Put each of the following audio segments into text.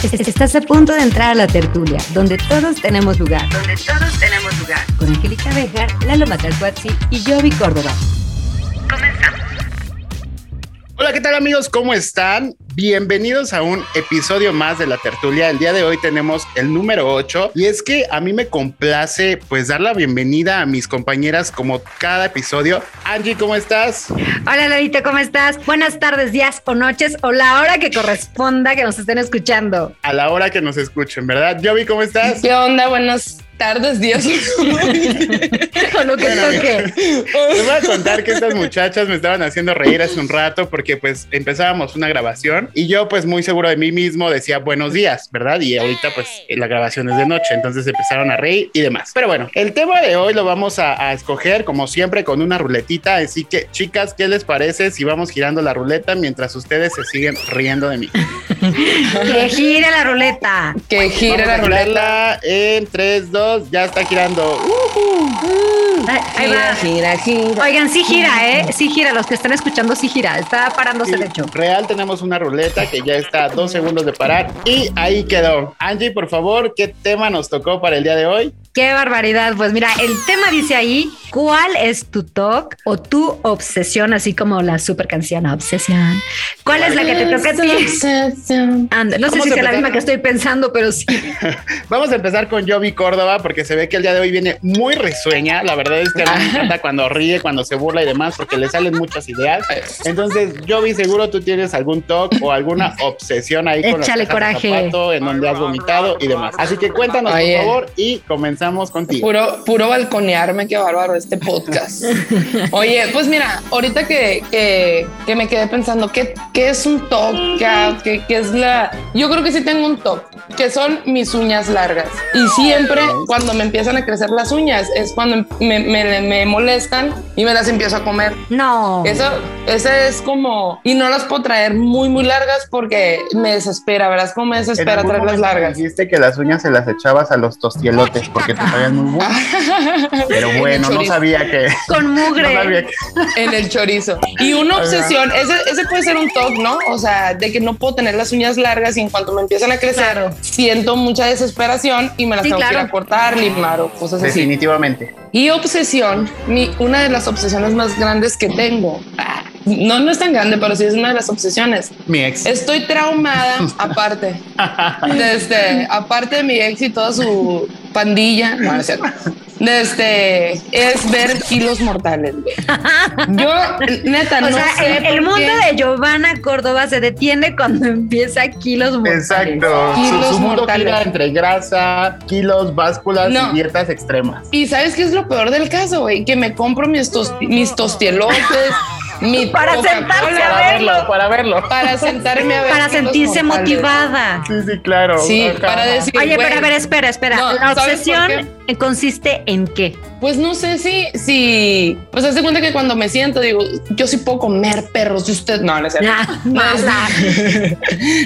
Estás a punto de entrar a la tertulia, donde todos tenemos lugar. Donde todos tenemos lugar. Con Angélica Bejar, Lalo Matalcuatzi y Jovi Córdoba. Comenzamos. Hola, ¿qué tal amigos? ¿Cómo están? Bienvenidos a un episodio más de la tertulia. El día de hoy tenemos el número 8 y es que a mí me complace pues dar la bienvenida a mis compañeras como cada episodio. Angie, ¿cómo estás? Hola Larita, ¿cómo estás? Buenas tardes, días o noches o la hora que corresponda que nos estén escuchando. A la hora que nos escuchen, ¿verdad? Jovi, ¿cómo estás? ¿Qué onda? Buenas tardes, días. Con lo que toque. Les voy a contar que estas muchachas me estaban haciendo reír hace un rato porque pues empezábamos una grabación y yo pues muy seguro de mí mismo decía buenos días, ¿verdad? Y ahorita pues la grabación es de noche, entonces empezaron a reír y demás. Pero bueno, el tema de hoy lo vamos a, a escoger como siempre con una ruletita, así que chicas, ¿qué les parece si vamos girando la ruleta mientras ustedes se siguen riendo de mí? que gire la ruleta. Que gire Vamos la a ruleta. en 3, 2, ya está girando. Ahí, ahí Gira, va. gira, gira. Oigan, sí gira, ¿eh? Sí gira. Los que están escuchando, sí gira. Está parándose el hecho. Real tenemos una ruleta que ya está a dos segundos de parar y ahí quedó. Angie, por favor, ¿qué tema nos tocó para el día de hoy? Qué barbaridad. Pues mira, el tema dice ahí, ¿cuál es tu TOC o tu obsesión? Así como la super canción Obsesión. ¿Cuál es la que te toca a ti? No sé si sea la misma que estoy pensando, pero sí. Vamos a empezar con Jovi Córdoba porque se ve que el día de hoy viene muy risueña. La verdad es que a mí me encanta cuando ríe, cuando se burla y demás porque le salen muchas ideas. Entonces, Jovi, seguro tú tienes algún TOC o alguna obsesión ahí con Échale de coraje. zapato, en donde has vomitado y demás. Así que cuéntanos, Oye. por favor, y comenzamos contigo. Puro, puro balconearme, qué bárbaro este podcast. Oye, pues mira, ahorita que, que, que me quedé pensando, ¿qué, qué es un TOC? ¿Qué, qué, es la...? Yo creo que sí tengo un TOC, que son mis uñas largas. Y siempre cuando me empiezan a crecer las uñas es cuando me, me, me molestan y me las empiezo a comer. No. Eso, ese es como, y no las puedo traer muy, muy largas porque me desespera, ¿verdad? Cómo me desespera traerlas largas. Dijiste que las uñas se las echabas a los tostielotes porque te sabían muy buenos. Pero bueno, no chorizo. sabía que. Con No mugre. sabía que. En el chorizo. Y una obsesión, ese, ese puede ser un TOC, ¿no? O sea, de que no puedo tener las uñas largas y en cuanto me empiezan a crecer, Claro. siento mucha desesperación y me las Sí, tengo que ir a cortar, limar o cosas así. Definitivamente. Y obsesión, mi, una de las obsesiones más grandes que tengo, no, no es tan grande, pero sí es una de las obsesiones. Mi ex. Estoy traumada, aparte, desde, aparte de mi ex y toda su pandilla, no, no es cierto. Desde, es ver kilos mortales. güey. Yo, neta, O no sea, sé el, el mundo qué. de Giovanna Córdoba se detiene cuando empieza kilos mortales. Exacto. Su, Kilos su mundo mortales. gira entre grasa, kilos, básculas No. y dietas extremas. Y sabes qué es lo peor del caso, güey, que me compro mis, tos- mis tostielotes, mi Para sentarse a verlo. verlo, para verlo. para sentarme a ver Para sentirse motivada. Sí, sí, claro. Sí, Ajá. para decir, Oye, pero a ver, espera, espera. No, La ¿sabes por obsesión consiste en qué? Pues no sé si, si, pues hace cuenta que cuando me siento digo, yo sí puedo comer perros y usted no, no es cierto. Mala.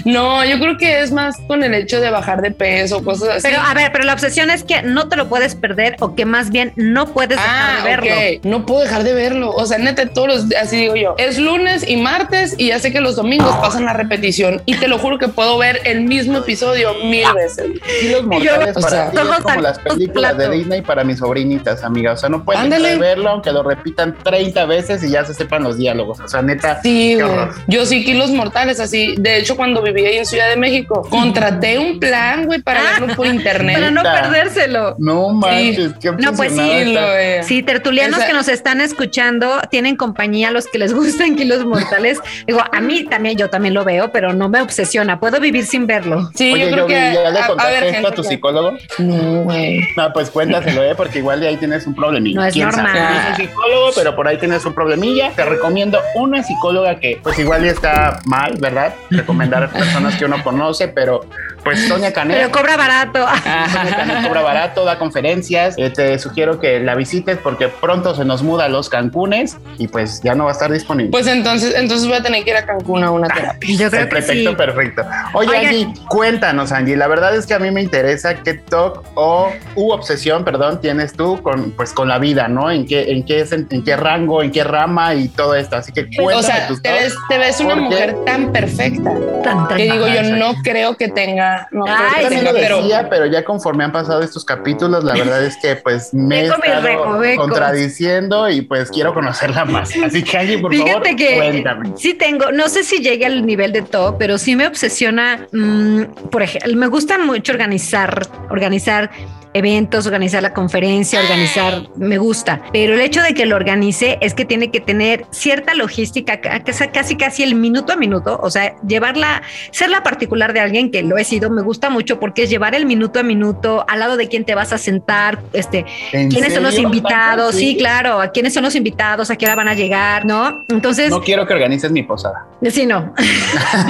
No, yo creo que es más con el hecho de bajar de peso, cosas así. Pero a ver, pero la obsesión es que no te lo puedes perder o que más bien no puedes dejar Ah, de verlo. No puedo dejar de verlo. O sea, neta, todos los días, así digo yo. Es lunes y martes y ya sé que los domingos pasan la repetición y te lo juro que puedo ver el mismo episodio mil veces. Kilos mortales o para sea, ti es ojos como las películas de. Disney para mis sobrinitas, amiga. O sea, no pueden verlo aunque lo repitan 30 veces y ya se sepan los diálogos. O sea, neta. Sí, qué güey. horror. Yo sí, kilos mortales, así. De hecho, cuando vivía ahí en Ciudad de México, contraté un plan, güey, para verlo por internet. Para no perdérselo. No manches, qué No, pues sí, obsesionada Sí, lo. Sí, tertulianos Esa- que nos están escuchando tienen compañía, los que les gustan kilos mortales. Digo, a mí también, yo también lo veo, pero no me obsesiona. Puedo vivir sin verlo. Sí, Oye, yo creo Yogi, que. ¿ya le a- a, contaste ver, esto a tu psicólogo? No, güey. No, pues cuéntaselo, ¿eh? porque igual de ahí tienes un problemilla. No es ¿Quién sabe? normal. Un psicólogo, pero por ahí tienes un problemilla. Te recomiendo una psicóloga que, pues igual ya está mal, ¿verdad? Recomendar a personas que uno conoce, pero pues Sonia Canet. Pero cobra barato. Sonia Canet cobra barato, da conferencias. Eh, te sugiero que la visites porque pronto se nos muda a los Cancunes y pues ya no va a estar disponible. Pues entonces, entonces voy a tener que ir a Cancún a una terapia. Yo el creo que pretexto sí. perfecto. Oye, Oigan. Angie, cuéntanos, Angie. La verdad es que a mí me interesa qué TOC o u obsesión, perdón, tienes tú con, pues, con la vida, ¿no? En qué, en qué, sen- en qué rango, en qué rama y todo esto. Así que cuéntame O sea, tus te ves, te ves una mujer tan perfecta Tan, tan- que digo yo, no creo que tenga no creo Ay, que tenga, pero decía, pero ya conforme han pasado estos capítulos, la verdad es que pues me he estado contradiciendo y pues quiero conocerla más. Así que Angie, por Fíjate favor, que cuéntame. sí tengo, no sé si llegue al nivel de top, pero sí me obsesiona, mm, por ejemplo, me gusta mucho organizar, organizar eventos, organizar la conferencia, organizar, me gusta, pero el hecho de que lo organice es que tiene que tener cierta logística, ca- que sea casi casi el minuto a minuto, o sea, llevarla, ser la particular de alguien que lo he sido, me gusta mucho porque es llevar el minuto a minuto al lado de quién te vas a sentar, este, ¿En quiénes son los invitados, sí, claro, a quiénes son los invitados, a qué hora van a llegar, ¿no? Entonces, No quiero que organices mi posada. Sí, no.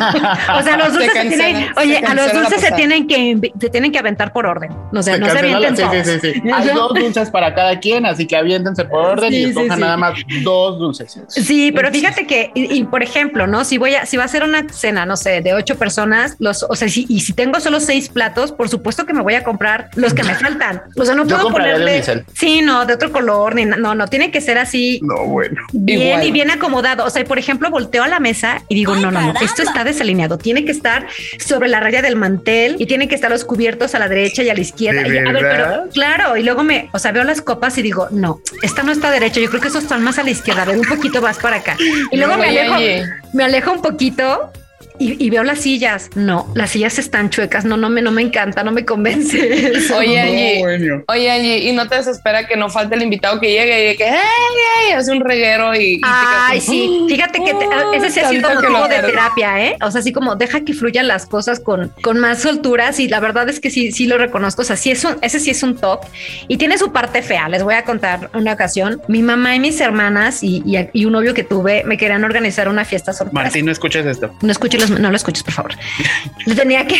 o sea, los Se dulces se, tienen, se oye, a los dulces se tienen que se tienen que aventar por orden. O sea, Se no se sí, sí, sí, sí. Hay dos dulces para cada quien, así que aviéntense por orden Sí, y escojan sí. nada más dos dulces. Sí, pero fíjate que, y, y, por ejemplo, ¿no? Si voy a, si va a ser una cena, no sé, de ocho personas, los, o sea, si, y si tengo solo seis platos, por supuesto que me voy a comprar los que me faltan. O sea, no puedo ponerle. Sí, no, de otro color, ni no, no, tiene que ser así No, bueno. bien Igual. y bien acomodado. O sea, por ejemplo, volteo a la mesa y digo, no, no, no, esto está desalineado. Tiene que estar sobre la raya del mantel y tiene que estar los cubiertos a la derecha y a la izquierda. ¿De Y, a ver? Pero claro, y luego me, o sea, veo las copas y digo, no, esta no está derecha. Yo creo que esos están más a la izquierda. A ver, un poquito más para acá. Y luego me alejo, me alejo un poquito. Y, y veo las sillas. No, las sillas están chuecas. No, no me, no me encanta, no me convence. eso. Oye, No, Angie, bueno. oye, Angie, y no te desespera que no falte el invitado que llegue y que "Ay, ay", hace un reguero y, y Ay, sí. como, Fíjate que te- "Oh, ese sí ha sido tantito que motivo de agarre". terapia, ¿eh? O sea, así como deja que fluyan las cosas con, con más solturas y la verdad es que sí, sí lo reconozco. O sea, sí es un, ese sí es un top y tiene su parte fea. Les voy a contar una ocasión. Mi mamá y mis hermanas y, y- y un novio que tuve me querían organizar una fiesta sorpresa. Martín, no escuches esto. No escuches, los- no lo escuches, por favor. Le tenía que,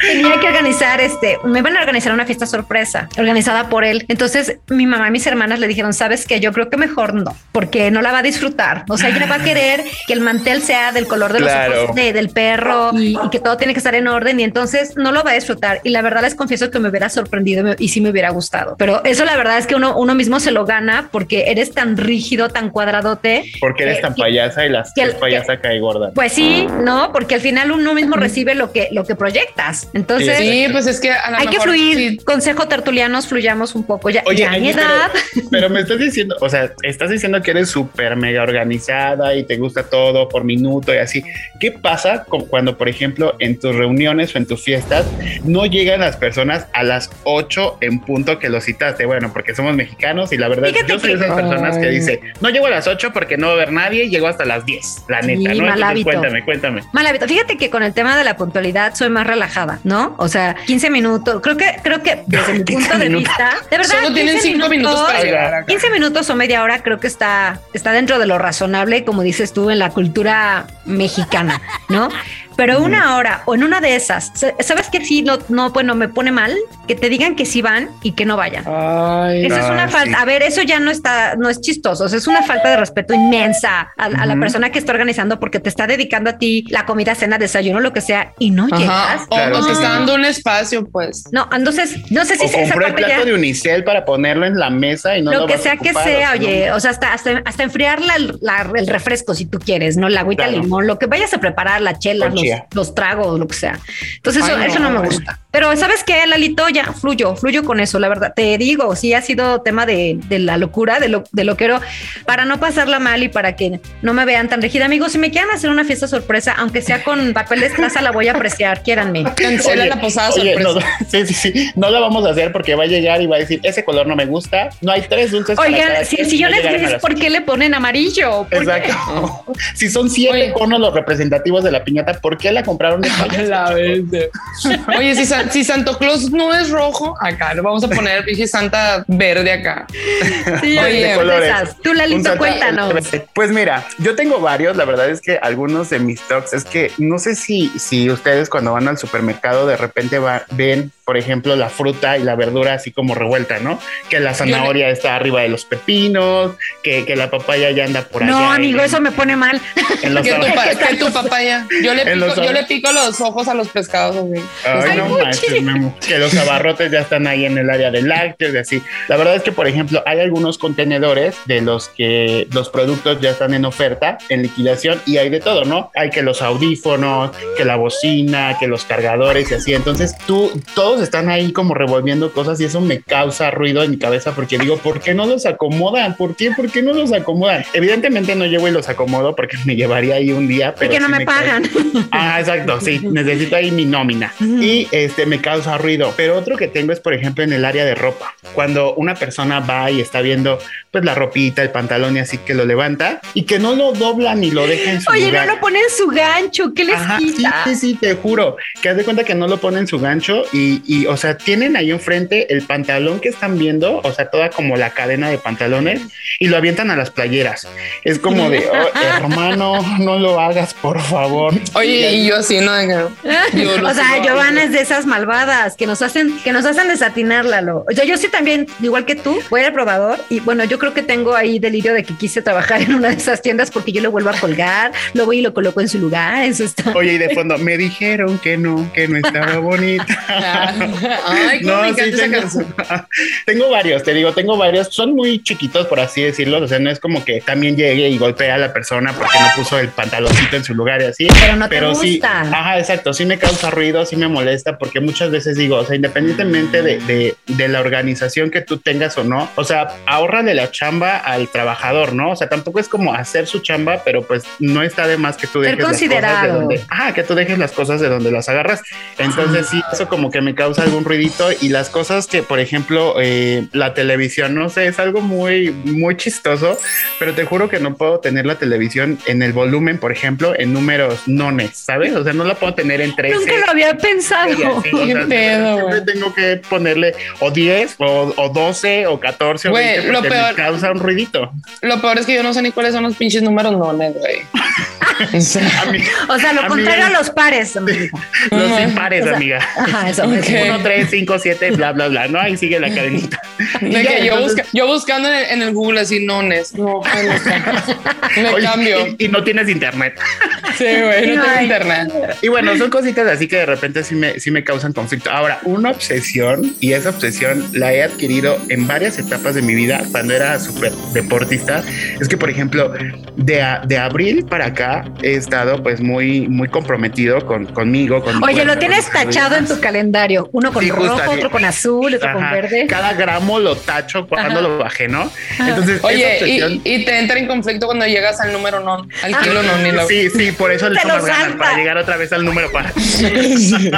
tenía que organizar este, me van a organizar una fiesta sorpresa organizada por él. Entonces mi mamá y mis hermanas le dijeron, sabes que yo creo que mejor no, porque no la va a disfrutar. O sea, ella va a querer que el mantel sea del color de Claro. los ojos de- del perro y, y que todo tiene que estar en orden y entonces no lo va a disfrutar. Y la verdad les confieso que me hubiera sorprendido y sí me hubiera gustado. Pero eso la verdad es que uno, uno mismo se lo gana porque eres tan rígido, tan cuadradote Porque eres Eh, tan que- payasa y las que que payasa cae gorda. pues sí, no, porque al final uno mismo recibe lo que, lo que proyectas. Entonces, Sí, pues es que a lo hay que mejor fluir. sí. Consejo tertulianos, fluyamos un poco. Ya, Oye, ya a mi Angie, pero- edad. Pero me estás diciendo, o sea, estás diciendo que eres súper mega organizada y te gusta todo por minuto y así. ¿Qué pasa con- cuando, por ejemplo, en tus reuniones o en tus fiestas no llegan las personas a las 8 en punto que lo citaste? Bueno, porque somos mexicanos y la verdad, Fíjate yo soy de que- esas personas que Ay. dice, no llego a las 8 porque no va a haber nadie y llego hasta las 10, la Sí, neta, ¿no? mal Entonces, hábito. cuéntame, cuéntame. Mal hábito. Fíjate que con el tema de la puntualidad soy más relajada, ¿no? O sea, 15 minutos. Creo que, creo que desde mi 15 punto de minutos. vista, de verdad, Solo tienen 15 cinco minutos para llegar acá. 15 minutos o media hora creo que está, está dentro de lo razonable, como dices tú, en la cultura mexicana, ¿no? Pero una hora o en una de esas, sa- ¿sabes qué? Sí, no, no, bueno, me pone mal que te digan que sí van y que no vayan. Ay, Eso es Ah, una falta. sí. A ver, eso ya no está, no es chistoso. o sea, es una falta de respeto inmensa a, a la persona que está organizando porque te está dedicando a ti la comida, cena, desayuno, lo que sea, y no Ajá. llegas. O, Claro, te está dando un espacio, pues. No, entonces, no sé si O esa compró el plato ya. de unicel para ponerlo en la mesa y no lo lo que vas a sea que ocupar, sea, o oye, no- o sea, hasta, hasta, hasta enfriar la- la- el refresco si tú quieres, ¿no? La agüita Claro. limón, lo que vayas a preparar, la chela, los. Los tragos, lo que sea. Entonces, eso, Ay, eso no no. me gusta. Pero, ¿sabes qué, Lalito? Ya fluyo, fluyo con eso, la verdad. Te digo, sí ha sido tema de, de la locura, de lo, de lo que era, para no pasarla mal y para que no me vean tan rígida. Amigos, si me quieren hacer una fiesta sorpresa, aunque sea con papel de estraza, la voy a apreciar, quiéranme. Cancela Oye, la posada oye, sorpresa. no, sí, sí, sí. No la vamos a hacer porque va a llegar y va a decir, ese color no me gusta. No hay tres dulces. Oigan, si quien, el sillón no es llegaron a gris, las ¿por qué le ponen amarillo? Exacto. Si son siete Oye. conos los representativos de la piñata, ¿por qué la compraron de? La vez. Oye, si, si Santo Claus no es rojo, acá le vamos a poner pinche Santa verde acá. Sí, Oye, esas. Tú, Lalito, cuéntanos. Pues mira, yo tengo varios. La verdad es que algunos de mis talks es que no sé si, si ustedes cuando van al supermercado de repente va- ven, por ejemplo, la fruta y la verdura así como revuelta, ¿no? Que la zanahoria está arriba de los pepinos, que, que la papaya ya anda por allá. No, amigo, en- eso me pone mal. en los Que tu, que tu papaya. Yo le, pico, los yo ojos. le pico los ojos a los pescados. güey. Ay, no manches, Memo. Que los abarrotes ya están ahí en el área de lácteos y así. La verdad es que, por ejemplo, hay algunos contenedores de los que los productos ya están en oferta, en liquidación, y hay de todo, ¿no? Hay que los audífonos, que la bocina, que los cargadores y así. Entonces, tú, todos están ahí como revolviendo cosas y eso me causa ruido en mi cabeza porque digo, ¿por qué no los acomodan? ¿Por qué? ¿Por qué no los acomodan? Evidentemente no llevo y los acomodo porque me llevaría ahí un día. Pero porque no me, pagan. Ah, exacto. Sí, necesito ahí mi nómina. Y este me causa ruido. Pero otro que tengo es, por ejemplo, en el área de ropa. Cuando una persona va y está viendo pues la ropita, el pantalón y así que lo levanta y que no lo dobla ni lo deja en su Oye, lugar. no lo pone en su gancho. ¿Qué les quita? Sí, sí, sí, te juro. Que haz de cuenta que no lo pone en su gancho y, y, o sea, tienen ahí enfrente el pantalón que están viendo, o sea, toda como la cadena de pantalones y lo avientan a las playeras. Es como de, oh, hermano, no lo hagas, por favor. Oye, y yo sí, no, o sea, Giovanna es de esas malvadas que nos hacen, que nos hacen desatinarla. O sea, yo sí también, igual que tú, voy al probador y bueno, yo creo que tengo ahí delirio de que quise trabajar en una de esas tiendas porque yo lo vuelvo a colgar, lo voy y lo coloco en su lugar. Eso está. Oye, y de fondo me dijeron que no, que no estaba bonita. Ay, no, sí, tengo, tengo varios, te digo, tengo varios. Son muy chiquitos, por así decirlo. O sea, no es como que también llegue y golpee a la persona porque no puso el pantaloncito en su lugar y así. Pero no te pero sí, ajá, exacto. Sí me causa ruido, sí me molesta porque muchas veces digo, o sea, independientemente de, de, de la organización que tú tengas o no, o sea, ahorra de la chamba al trabajador, ¿no? O sea, tampoco es como hacer su chamba, pero pues no está de más que tú dejes Ser considerado. las cosas de donde, ah, que tú dejes las cosas de donde las agarras. Entonces sí, eso como que me causa algún ruidito y las cosas que, por ejemplo, eh, la televisión, no sé, es algo muy, muy chistoso, pero te juro que no puedo tener la televisión en el volumen, por ejemplo, en números nones, ¿sabes? O sea, no la puedo tener en 13. Nunca lo había pensado. Sí, o sea, pedo, siempre tengo que ponerle o 10 o, o 12 o 14 Güey, o 20 lo peor- me causa un ruidito. Lo peor es que yo no sé ni cuáles son los pinches números nones, güey. O sea, A mí, O sea, lo contrario a los pares. amiga. los impares, O sea, amiga. Ajá, eso. Ok. Eso. 1, 3, 5, 7, bla, bla, bla, ¿no? Ahí sigue la cadenita. De ya, que yo, entonces- busca- yo buscando en el, en el Google así nones. No, no. Me Oye, cambio. Y, y no tienes internet. Sí, güey, no No tengo internet. Y bueno, son cositas así que de repente sí me, sí me causan conflicto. Ahora, una obsesión, y esa obsesión la he adquirido en varias etapas de mi vida, cuando era súper deportista, es que, por ejemplo, de, a- de abril para acá he estado pues muy, muy comprometido con, conmigo. Con Oye, lo tienes tachado en tu calendario. Uno con Sí, rojo, otro con azul, otro con Ajá, verde. Cada gramo lo tacho cuando Ajá. lo bajé, ¿no? Entonces, Oye, obsesión- y, y te entra en conflicto cuando llegas al número non, al kilo non. Ni lo... Sí, sí, por eso le tomas ganas para llegar otra vez al número para.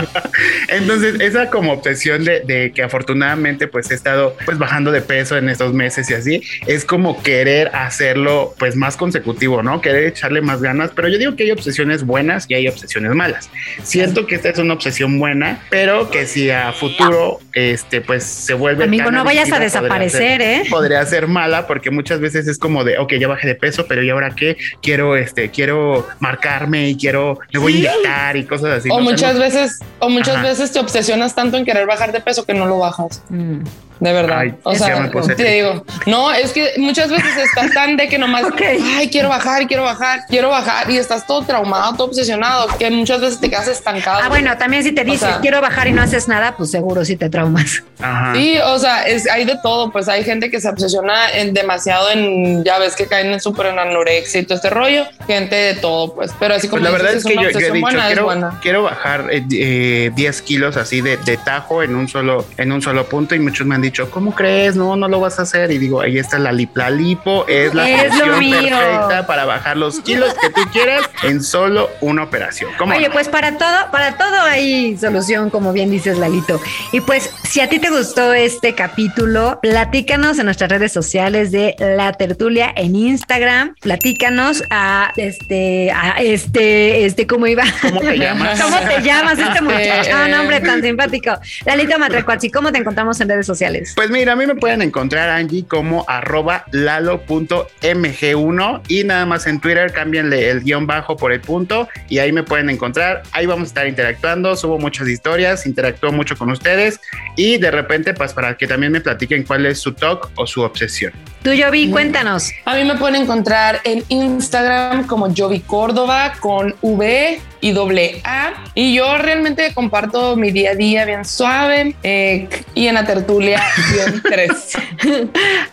Entonces, esa como obsesión de, de que afortunadamente pues he estado pues bajando de peso en estos meses y así, es como querer hacerlo pues más consecutivo, ¿no? Querer echarle más ganas, pero yo digo que hay obsesiones buenas y hay obsesiones malas. Siento que esta es una obsesión buena, pero que si a futuro este pues se vuelve Amigo, no vayas a adictiva, podría desaparecer, ser- ¿eh? podría ser mala porque muchas veces es como de, ok, ya bajé de peso, pero ¿y ahora qué? Quiero, este, quiero marcarme y quiero, me voy a inyectar y cosas así. O ¿no? muchas veces, o muchas Ajá. veces te obsesionas tanto en querer bajar de peso que no lo bajas. Mm. De verdad. Ay, o sea, te digo, no, es que muchas veces estás tan de que nomás, Ok. ay, quiero bajar, quiero bajar, quiero bajar y estás todo traumado, todo obsesionado, que muchas veces te quedas estancado. Ah, bueno, también si te dices sea- quiero bajar y no haces nada, pues seguro sí te traumas. Ajá. Sí, o sea, es, hay de todo, pues hay gente que se obsesiona en demasiado en, ya ves que caen en súper en anorexia y todo este rollo, gente de todo, pues, pero así como Pues la verdad dices, es que una yo, yo he dicho, buena, es quiero, buena. quiero bajar eh, eh, 10 kilos así de, de tajo en un solo, en un solo punto y muchos me han dicho, ¿cómo crees? No, no lo vas a hacer. Y digo, ahí está la lip, la lipo, es la Es solución perfecta para bajar los kilos que tú quieras en solo una operación. ¿Cómo Oye, no? pues para todo, para todo hay solución, como bien dices, Lalito. Y pues, si a ti te gustó este capítulo, platícanos en nuestras redes sociales de La Tertulia en Instagram. Platícanos a este, a este, este, ¿cómo iba? ¿Cómo te llamas? ¿Cómo te llamas este muchacho? Un hombre tan simpático. Lalito Matracuachi, ¿cómo te encontramos en redes sociales? Pues mira, a mí me pueden encontrar Angie como arroba lalo.mg1 y nada más en Twitter cámbienle el guion bajo por el punto y ahí me pueden encontrar. Ahí vamos a estar interactuando, subo muchas historias, interactúo mucho con ustedes y de repente pues para que también me platiquen cuál es su talk o su obsesión. Tú, Jovi, cuéntanos. A mí me pueden encontrar en Instagram como Jovi Córdoba con V y doble A. Y yo realmente comparto mi día a día bien suave eh, y en la tertulia bien tres.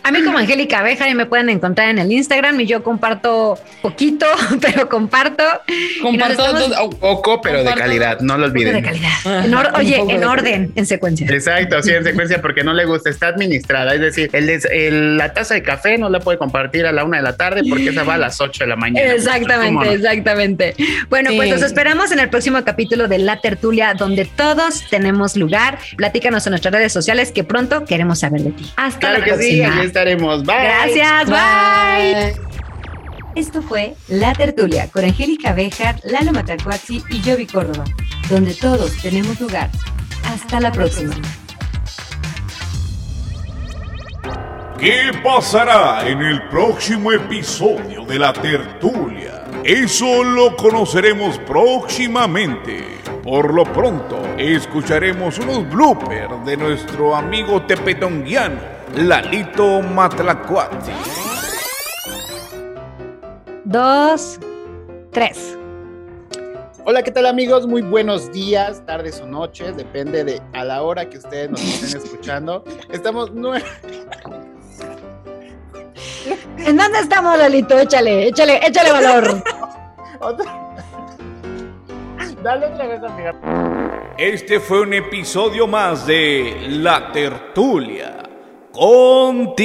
a mí como Angélica Abeja y me pueden encontrar en el Instagram y yo comparto poquito, pero comparto. Comparto poco, pero de calidad, no lo olviden. De calidad. oye, en orden, en secuencia. Exacto, sí, en secuencia, porque no le gusta, está administrada. Es decir, el, la taza de café no la puede compartir a la una de la tarde porque esa va a las 8 de la mañana. Exactamente, exactamente. Bueno, pues los esperamos en el próximo capítulo de La Tertulia, donde todos tenemos lugar. Platícanos en nuestras redes sociales que pronto queremos saber de ti. Hasta la próxima. Sí, estaremos. Bye. Gracias, bye. Esto fue La Tertulia con Angélica Bejar, Lalo Matacuazzi y Jovi Córdoba, donde todos tenemos lugar. Hasta la próxima. ¿Qué pasará en el próximo episodio de La Tertulia? Eso lo conoceremos próximamente. Por lo pronto, escucharemos unos bloopers de nuestro amigo tepetonguiano, Lalito Matlacuati. Dos, tres. Hola, ¿qué tal amigos? Muy buenos días, tardes o noches, depende de a la hora que ustedes nos estén escuchando. Estamos nueve. ¿En dónde estamos, Lalito? Échale, échale, échale valor. Dale otra vez, amiga. Este fue un episodio más de La Tertulia. Continuará.